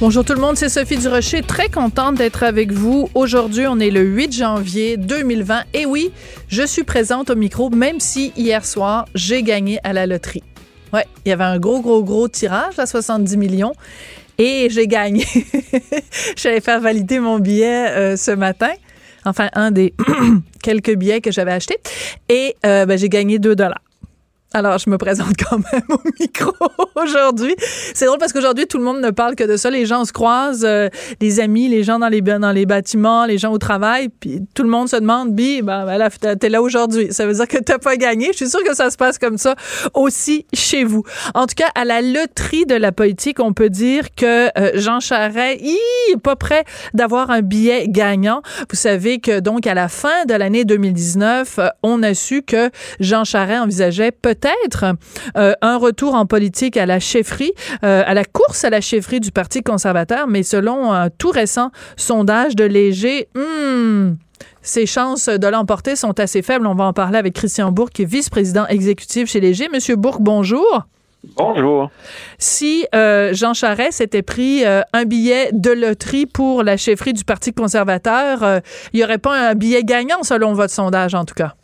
Bonjour tout le monde, c'est Sophie Durocher, très contente d'être avec vous. Aujourd'hui, on est le 8 janvier 2020 et oui, je suis présente au micro même si hier soir, j'ai gagné à la loterie. Ouais, il y avait un gros gros gros tirage à 70 millions et j'ai gagné. J'allais faire valider mon billet euh, ce matin. Enfin, un des quelques billets que j'avais achetés. Et euh, ben, j'ai gagné 2 dollars. Alors, je me présente quand même au micro aujourd'hui. C'est drôle parce qu'aujourd'hui, tout le monde ne parle que de ça. Les gens se croisent, euh, les amis, les gens dans les, dans les bâtiments, les gens au travail, puis tout le monde se demande, Bi, ben, ben là, t'es là aujourd'hui. Ça veut dire que t'as pas gagné. Je suis sûre que ça se passe comme ça aussi chez vous. En tout cas, à la loterie de la politique, on peut dire que euh, Jean Charest, il est pas prêt d'avoir un billet gagnant. Vous savez que donc, à la fin de l'année 2019, euh, on a su que Jean Charest envisageait peut peut-être euh, un retour en politique à la chefferie, euh, à la course à la chefferie du Parti conservateur, mais selon un tout récent sondage de Léger, hmm, ses chances de l'emporter sont assez faibles. On va en parler avec Christian Bourg, qui est vice-président exécutif chez Léger. Monsieur Bourg, bonjour. Bonjour. Si euh, Jean Charest s'était pris un billet de loterie pour la chefferie du Parti conservateur, il n'y aurait pas un billet gagnant selon votre sondage, en tout cas?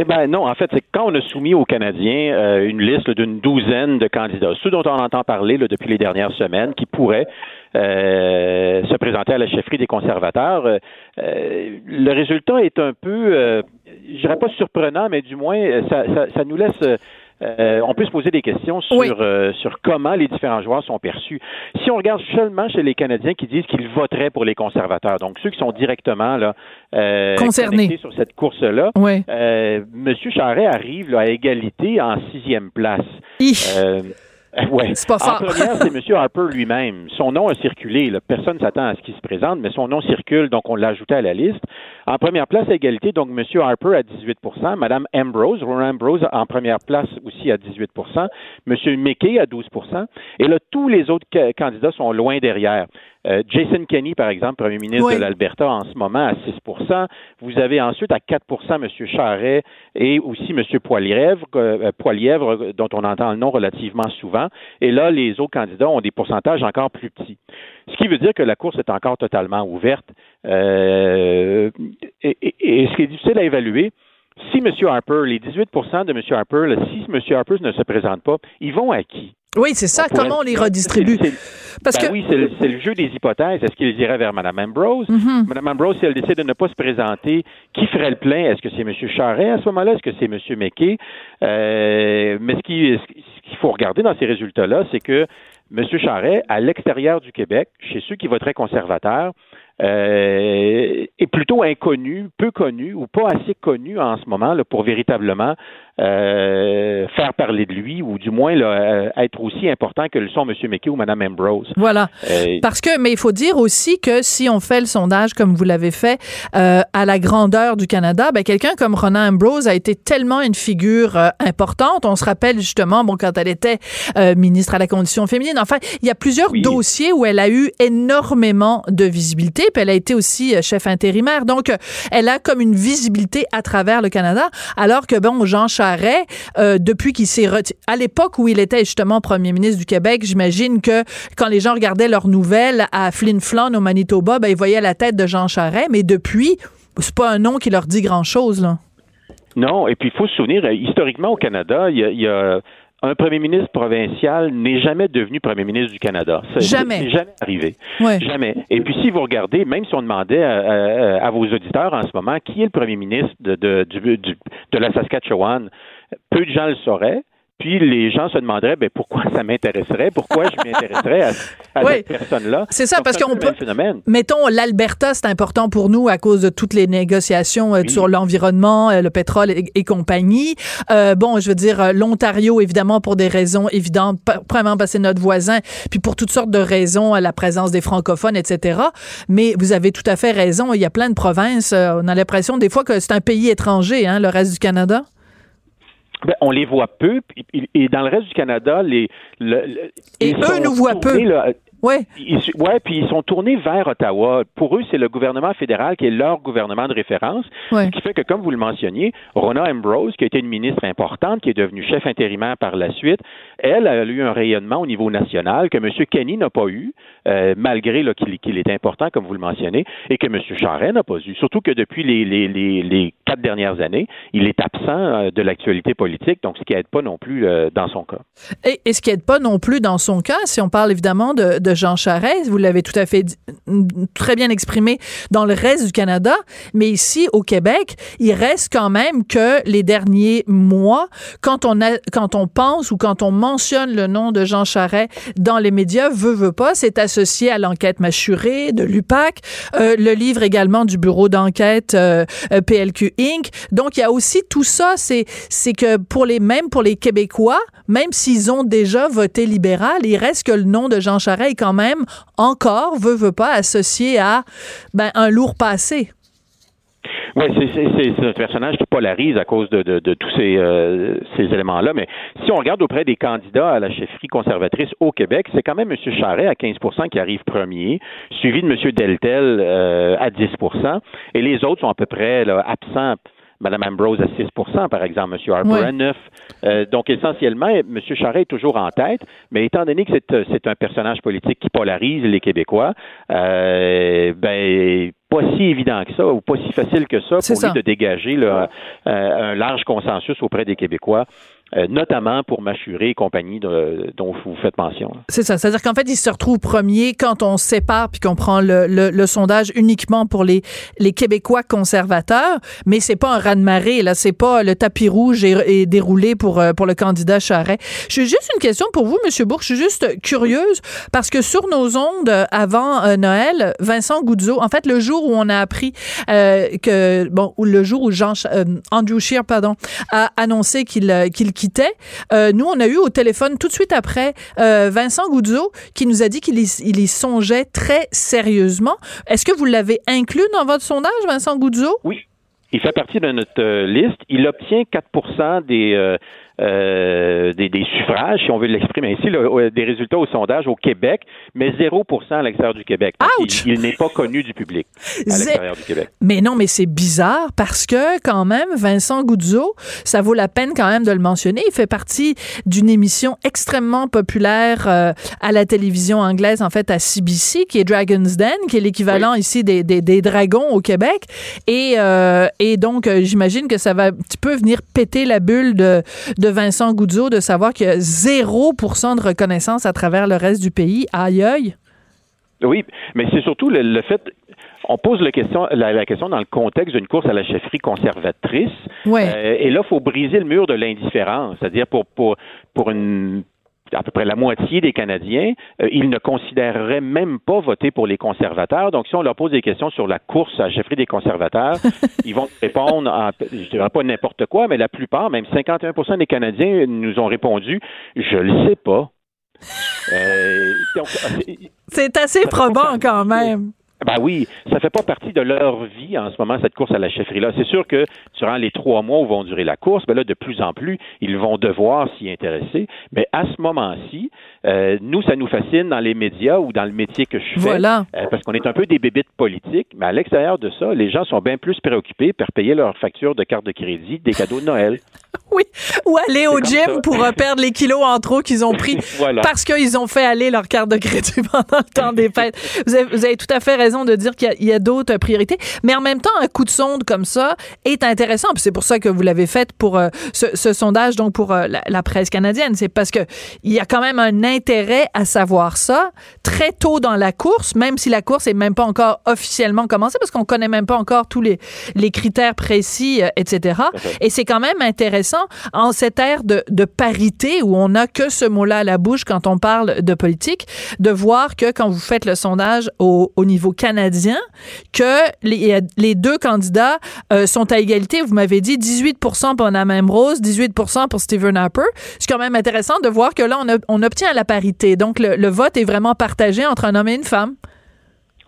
Eh bien non, en fait, c'est quand on a soumis aux Canadiens euh, une liste d'une douzaine de candidats, ceux dont on entend parler depuis les dernières semaines, qui pourraient euh, se présenter à la chefferie des conservateurs. Euh, le résultat est un peu, je dirais pas surprenant, mais du moins, ça, ça, ça nous laisse euh, on peut se poser des questions sur, euh, sur comment les différents joueurs sont perçus. Si on regarde seulement chez les Canadiens qui disent qu'ils voteraient pour les conservateurs, donc ceux qui sont directement là, euh, concernés. sur cette course-là, euh, Monsieur Charret arrive là, à égalité en sixième place. Ouais. C'est pas En première, c'est M. Harper lui-même. Son nom a circulé. Personne ne s'attend à ce qu'il se présente, mais son nom circule, donc on l'a ajouté à la liste. En première place, à égalité, donc M. Harper à 18% Mme Ambrose, Ron Ambrose en première place aussi à 18% M. McKay à 12% Et là, tous les autres candidats sont loin derrière. Euh, Jason Kenney, par exemple, premier ministre de l'Alberta en ce moment, à 6% Vous avez ensuite à 4% M. Charret et aussi M. Poilièvre, euh, Poilièvre, dont on entend le nom relativement souvent. Et là, les autres candidats ont des pourcentages encore plus petits. Ce qui veut dire que la course est encore totalement ouverte. Euh, et, ce qui est difficile à évaluer, si M. Harper, les 18% de M. Harper, si M. Harper ne se présente pas, ils vont à qui? Oui, c'est ça. Comment on les redistribue? Parce ben que... Oui, c'est le, jeu des hypothèses. Est-ce qu'ils iraient vers Mme Ambrose? Mme mm-hmm. Ambrose, si elle décide de ne pas se présenter, qui ferait le plein? Est-ce que c'est M. Charret à ce moment-là? Est-ce que c'est M. McKay? Euh, mais ce qu'il faut regarder dans ces résultats-là, c'est que M. Charret, à l'extérieur du Québec, chez ceux qui voteraient conservateurs, euh, est plutôt inconnu, peu connu ou pas assez connu en ce moment pour véritablement euh, faire parler de lui ou du moins là, euh, être aussi important que le sont M. McKay ou Mme Ambrose. Voilà. Euh, Parce que, mais il faut dire aussi que si on fait le sondage comme vous l'avez fait euh, à la grandeur du Canada, ben, quelqu'un comme Ronan Ambrose a été tellement une figure importante. On se rappelle justement, bon, quand elle était ministre à la condition féminine. Enfin, il y a plusieurs dossiers où elle a eu énormément de visibilité. Puis elle a été aussi chef intérimaire. Donc, elle a comme une visibilité à travers le Canada. Alors que, bon, Jean Euh, depuis qu'il s'est retiré. À l'époque où il était justement premier ministre du Québec, j'imagine que quand les gens regardaient leurs nouvelles à Flin Flon au Manitoba, ben, ils voyaient la tête de Jean Charest, mais depuis, c'est pas un nom qui leur dit grand-chose, là. Non, et puis il faut se souvenir, euh, historiquement au Canada, il y a, un premier ministre provincial n'est jamais devenu premier ministre du Canada. jamais. C'est jamais arrivé. Jamais. Et puis, si vous regardez, même si on demandait à, vos auditeurs en ce moment qui est le premier ministre de, de, de la Saskatchewan, peu de gens le sauraient. Puis les gens se demanderaient ben, pourquoi ça m'intéresserait, pourquoi je m'intéresserais à, cette personne-là? C'est ça, parce qu'on peut. Mettons, l'Alberta, c'est important pour nous à cause de toutes les négociations euh, sur l'environnement, euh, le pétrole et, compagnie. Euh, bon, je veux dire, l'Ontario, évidemment, pour des raisons évidentes, premièrement parce que c'est notre voisin, puis pour toutes sortes de raisons, la présence des francophones, etc. Mais vous avez tout à fait raison, il y a plein de provinces, on a l'impression des fois que c'est un pays étranger, hein, le reste du Canada. Ben, on les voit peu, et dans le reste du Canada, les, et eux nous voient peu. Ouais. ouais, puis ils sont tournés vers Ottawa. Pour eux, c'est le gouvernement fédéral qui est leur gouvernement de référence. Ce qui fait que, comme vous le mentionniez, Rona Ambrose, qui a été une ministre importante, qui est devenue chef intérimaire par la suite, elle a eu un rayonnement au niveau national que M. Kenny n'a pas eu, euh, malgré qu'il est important, comme vous le mentionnez, et que M. Charest n'a pas eu. Surtout que depuis les, les, les, quatre dernières années, il est absent euh, de l'actualité politique, donc ce qui n'aide pas non plus euh, dans son cas. Et, ce qui n'aide pas non plus dans son cas, si on parle évidemment de de Jean Charest. Vous l'avez tout à fait très bien exprimé dans le reste du Canada, mais ici au Québec, il reste quand même que les derniers mois, quand on a, quand on pense ou quand on mentionne le nom de Jean Charest dans les médias, veut veut pas, c'est associé à l'enquête mâchurée de l'UPAC, euh, le livre également du bureau d'enquête euh, euh, PLQ Donc il y a aussi tout ça, c'est que pour les même pour les Québécois, même s'ils ont déjà voté libéral, il reste que le nom de Jean Charest quand même encore, veut, veut pas, associé à ben, un lourd passé. Oui, c'est un personnage qui polarise à cause de, tous ces, euh, ces éléments-là. Mais si on regarde auprès des candidats à la chefferie conservatrice au Québec, c'est quand même M. Charret à 15% qui arrive premier, suivi de M. Deltel euh, à 10% et les autres sont à peu près absents Mme Ambrose à 6% par exemple, M. Harper à 9% euh, Donc, essentiellement, M. Charest est toujours en tête, mais étant donné que c'est, euh, un personnage politique qui polarise les Québécois, euh, ben pas si évident que ça ou pas si facile que ça pour lui de dégager un large consensus auprès des Québécois euh, notamment pour m'assurer et compagnie dont vous faites mention. C'est ça. C'est-à-dire qu'en fait, il se retrouve premier quand on sépare puis qu'on prend le, le, sondage uniquement pour les, les Québécois conservateurs, mais c'est pas un raz-de-marée, là. C'est pas le tapis rouge est, déroulé pour, euh, pour le candidat Charret. J'ai juste une question pour vous, Monsieur Bourg. Je suis juste curieuse parce que sur nos ondes avant euh, Noël, Vincent Goudzo, en fait, le jour où on a appris que, bon, le jour où Jean, Andrew Scheer, pardon, a annoncé qu'il qu'il quittait, euh, nous, on a eu au téléphone tout de suite après euh, Vincent Goudzo qui nous a dit qu'il y, songeait très sérieusement. Est-ce que vous l'avez inclus dans votre sondage, Vincent Goudzo? Oui. Il fait partie de notre euh, liste. Il obtient 4% des, euh, des, suffrages, si on veut l'exprimer ainsi, des résultats au sondage au Québec, mais 0% à l'extérieur du Québec. il, n'est pas connu du public à l'extérieur du Québec. Mais non, mais c'est bizarre parce que quand même, Vincent Goudzo, ça vaut la peine quand même de le mentionner. Il fait partie d'une émission extrêmement populaire euh, à la télévision anglaise, en fait, à CBC, qui est Dragon's Den, qui est l'équivalent ici des, des, dragons au Québec. Et, euh, et donc, j'imagine que ça va un petit peu venir péter la bulle de, de Vincent Goudzo de savoir qu'il y a 0 de reconnaissance à travers le reste du pays. Aïe aïe. Oui, mais c'est surtout le, fait on pose la question, la, question dans le contexte d'une course à la chefferie conservatrice. Ouais. Euh, et là, il faut briser le mur de l'indifférence. C'est-à-dire pour, pour, pour une à peu près la moitié des Canadiens, euh, ils ne considéreraient même pas voter pour les conservateurs. Donc, si on leur pose des questions sur la course à la chefferie des conservateurs, ils vont répondre, en, je dirais pas n'importe quoi, mais la plupart, même 51% des Canadiens nous ont répondu, je le sais pas. Euh, c'est assez probant quand même. Ben oui, ça fait pas partie de leur vie en ce moment, cette course à la chefferie-là. C'est sûr que durant les trois mois où vont durer la course, ben là, de plus en plus, ils vont devoir s'y intéresser. Mais à ce moment-ci, euh, nous, ça nous fascine dans les médias ou dans le métier que je fais. Voilà. Euh, parce qu'on est un peu des bébites politiques, mais à l'extérieur de ça, les gens sont bien plus préoccupés par payer leurs factures de carte de crédit, des cadeaux de Noël. oui, ou aller au gym pour perdre les kilos en trop qu'ils ont pris parce qu'ils ont fait aller leur carte de crédit pendant le temps des fêtes. Vous avez, vous avez tout à fait raison de dire qu'il y a, d'autres priorités. Mais en même temps, un coup de sonde comme ça est intéressant. c'est pour ça que vous l'avez fait pour euh, ce, sondage, donc pour euh, la, presse canadienne. C'est parce que il y a quand même un intérêt à savoir ça très tôt dans la course, même si la course est même pas encore officiellement commencée, parce qu'on connaît même pas encore tous les, les critères précis, euh, etc. Et c'est quand même intéressant en cette ère de, de parité où on n'a que ce mot-là à la bouche quand on parle de politique, de voir que quand vous faites le sondage au, au niveau canadien que les, les deux candidats euh, sont à égalité. Vous m'avez dit 18% pour Mme Rose, 18% pour Stephen Harper. C'est quand même intéressant de voir que là, on, on obtient la parité. Donc, le, vote est vraiment partagé entre un homme et une femme.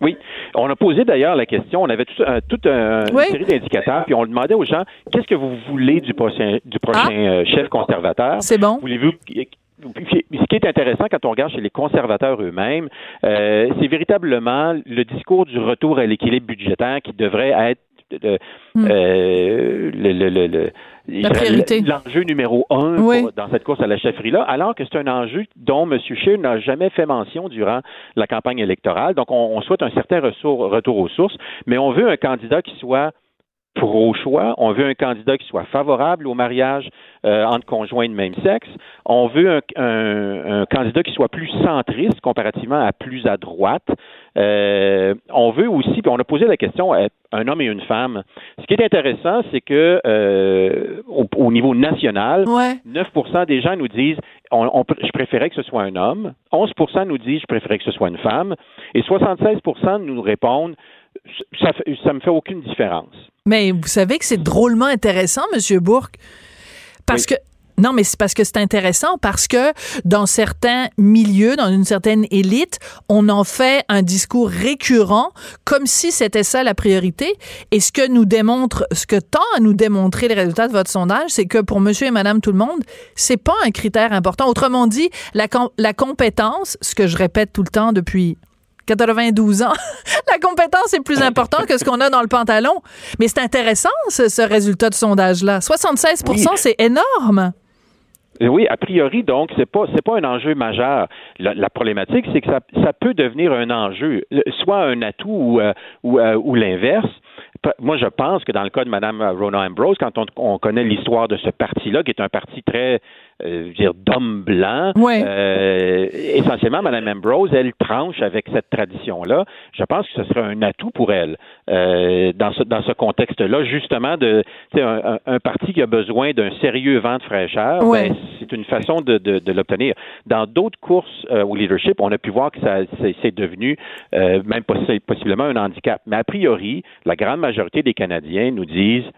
Oui. On a posé d'ailleurs la question, on avait toute un, une série d'indicateurs, puis on demandait aux gens qu'est-ce que vous voulez du prochain, du prochain ah. euh, chef conservateur? C'est bon. Voulez-vous ce qui est intéressant quand on regarde chez les conservateurs eux-mêmes, euh, c'est véritablement le discours du retour à l'équilibre budgétaire qui devrait être hmm. euh, le, le, le, l'enjeu numéro un dans cette course à la chefferie-là, alors que c'est un enjeu dont M. Scheer n'a jamais fait mention durant la campagne électorale. Donc, on, on souhaite un certain retour aux sources, mais on veut un candidat qui soit pro-choix. On veut un candidat qui soit favorable au mariage euh, entre conjoints de même sexe. On veut un, candidat qui soit plus centriste comparativement à plus à droite. Euh, on veut aussi, puis on a posé la question à un homme et une femme. Ce qui est intéressant, c'est que euh, au, niveau national, 9% des gens nous disent on, je préférais que ce soit un homme, 11% nous disent je préférais que ce soit une femme, et 76% nous répondent ça, ça me fait aucune différence. Mais vous savez que c'est drôlement intéressant, Monsieur Bourque, parce que non, mais c'est parce que c'est intéressant parce que dans certains milieux, dans une certaine élite, on en fait un discours récurrent comme si c'était ça la priorité. Et ce que nous démontre, ce que tend à nous démontrer les résultats de votre sondage, c'est que pour monsieur et madame tout le monde, c'est pas un critère important. Autrement dit, la, la compétence, ce que je répète tout le temps depuis 92 ans, la compétence est plus importante que ce qu'on a dans le pantalon. Mais c'est intéressant, ce, résultat de sondage-là. 76% c'est énorme. Oui, a priori, donc, c'est pas c'est pas un enjeu majeur. La, problématique, c'est que ça, ça, peut devenir un enjeu, soit un atout ou, euh, ou, euh, ou l'inverse moi, je pense que dans le cas de Mme Rona Ambrose, quand on, connaît l'histoire de ce parti-là, qui est un parti très, euh, dire, d'hommes blancs, euh, essentiellement, Mme Ambrose, elle tranche avec cette tradition-là. Je pense que ce serait un atout pour elle euh, dans ce, dans ce contexte-là, justement, de un, un, parti qui a besoin d'un sérieux vent de fraîcheur. Ben, c'est une façon de, de, de l'obtenir. Dans d'autres courses au leadership, on a pu voir que ça c'est devenu même possiblement un handicap. Mais a priori, la grande majorité des Canadiens nous disent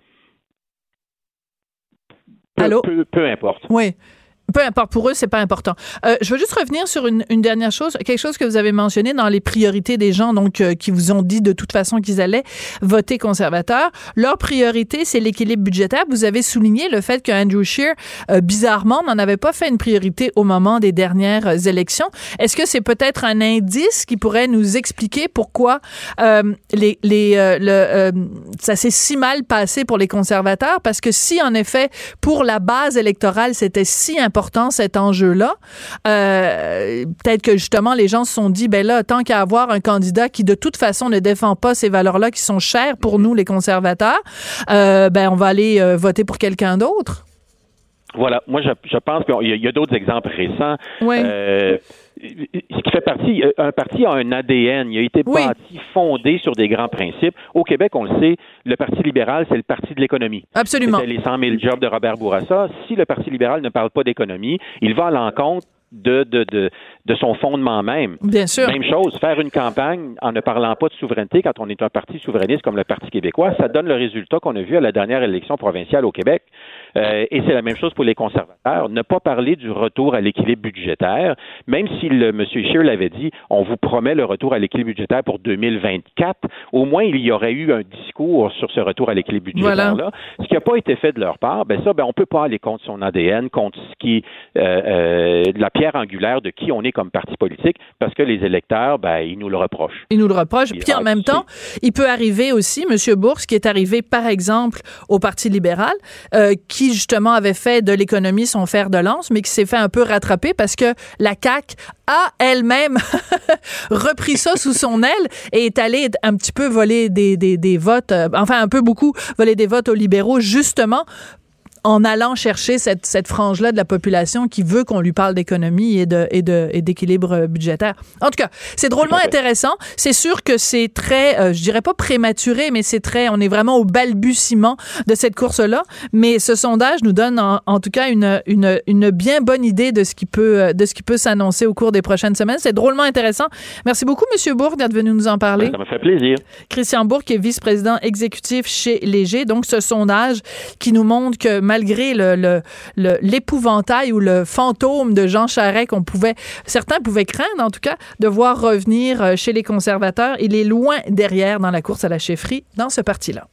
peu, peu importe. Oui. Peu importe, pour eux, c'est pas important. Euh, je veux juste revenir sur une, une, dernière chose, quelque chose que vous avez mentionné dans les priorités des gens, donc euh, qui vous ont dit de toute façon qu'ils allaient voter conservateur. Leur priorité, c'est l'équilibre budgétaire. Vous avez souligné le fait que Andrew Scheer, euh, bizarrement, n'en avait pas fait une priorité au moment des dernières élections. Est-ce que c'est peut-être un indice qui pourrait nous expliquer pourquoi les, les le, ça s'est si mal passé pour les conservateurs? Parce que si en effet, pour la base électorale, c'était si important important cet enjeu-là. Euh, peut-être que justement les gens se sont dit, ben là, tant qu'à avoir un candidat qui de toute façon ne défend pas ces valeurs-là qui sont chères pour nous les conservateurs, euh, ben on va aller euh, voter pour quelqu'un d'autre. Voilà, moi je, pense qu'il y a, d'autres exemples récents. Oui ce qui fait partie, un parti a un ADN, il a été bâti, fondé sur des grands principes. Au Québec, on le sait, le Parti libéral, c'est le parti de l'économie. Absolument. C'était les 100 000 jobs de Robert Bourassa. Si le Parti libéral ne parle pas d'économie, il va à l'encontre de, de, de, de, son fondement même. Bien sûr. Même chose, faire une campagne en ne parlant pas de souveraineté quand on est un parti souverainiste comme le Parti québécois, ça donne le résultat qu'on a vu à la dernière élection provinciale au Québec. Euh, et c'est la même chose pour les conservateurs. Ne pas parler du retour à l'équilibre budgétaire, même si le, M. Scheer l'avait dit, on vous promet le retour à l'équilibre budgétaire pour 2024, au moins il y aurait eu un discours sur ce retour à l'équilibre budgétaire-là. Ce qui n'a pas été fait de leur part, ben ça, ben on peut pas aller contre son ADN, contre ce qui, euh, euh, la pierre angulaire de qui on est comme parti politique, parce que les électeurs, ben, ils nous le reprochent. Ils nous le reprochent. Puis en même temps, il peut arriver aussi, M. Bourse, qui est arrivé, par exemple, au Parti libéral, euh, qui justement avait fait de l'économie son fer de lance, mais qui s'est fait un peu rattraper parce que la CAQ a elle-même repris ça sous son aile et est allée un petit peu voler des, des, des votes, euh, enfin un peu beaucoup voler des votes aux libéraux justement en allant chercher cette, cette frange-là de la population qui veut qu'on lui parle d'économie et de et de et d'équilibre budgétaire. En tout cas, c'est drôlement intéressant. C'est sûr que c'est très, euh, je dirais pas prématuré, mais c'est très, on est vraiment au balbutiement de cette course-là. Mais ce sondage nous donne en, tout cas une, une, une bien bonne idée de ce qui peut euh, de ce qui peut s'annoncer au cours des prochaines semaines. C'est drôlement intéressant. Merci beaucoup, Monsieur Bourg, d'être venu nous en parler. Ça me fait plaisir. Christian Bourg, qui est vice-président exécutif chez Léger. Donc, ce sondage qui nous montre que malgré l'épouvantail ou le fantôme de Jean Charest qu'on pouvait, certains pouvaient craindre en tout cas, de voir revenir euh, chez les conservateurs, il est loin derrière dans la course à la chefferie dans ce parti-là.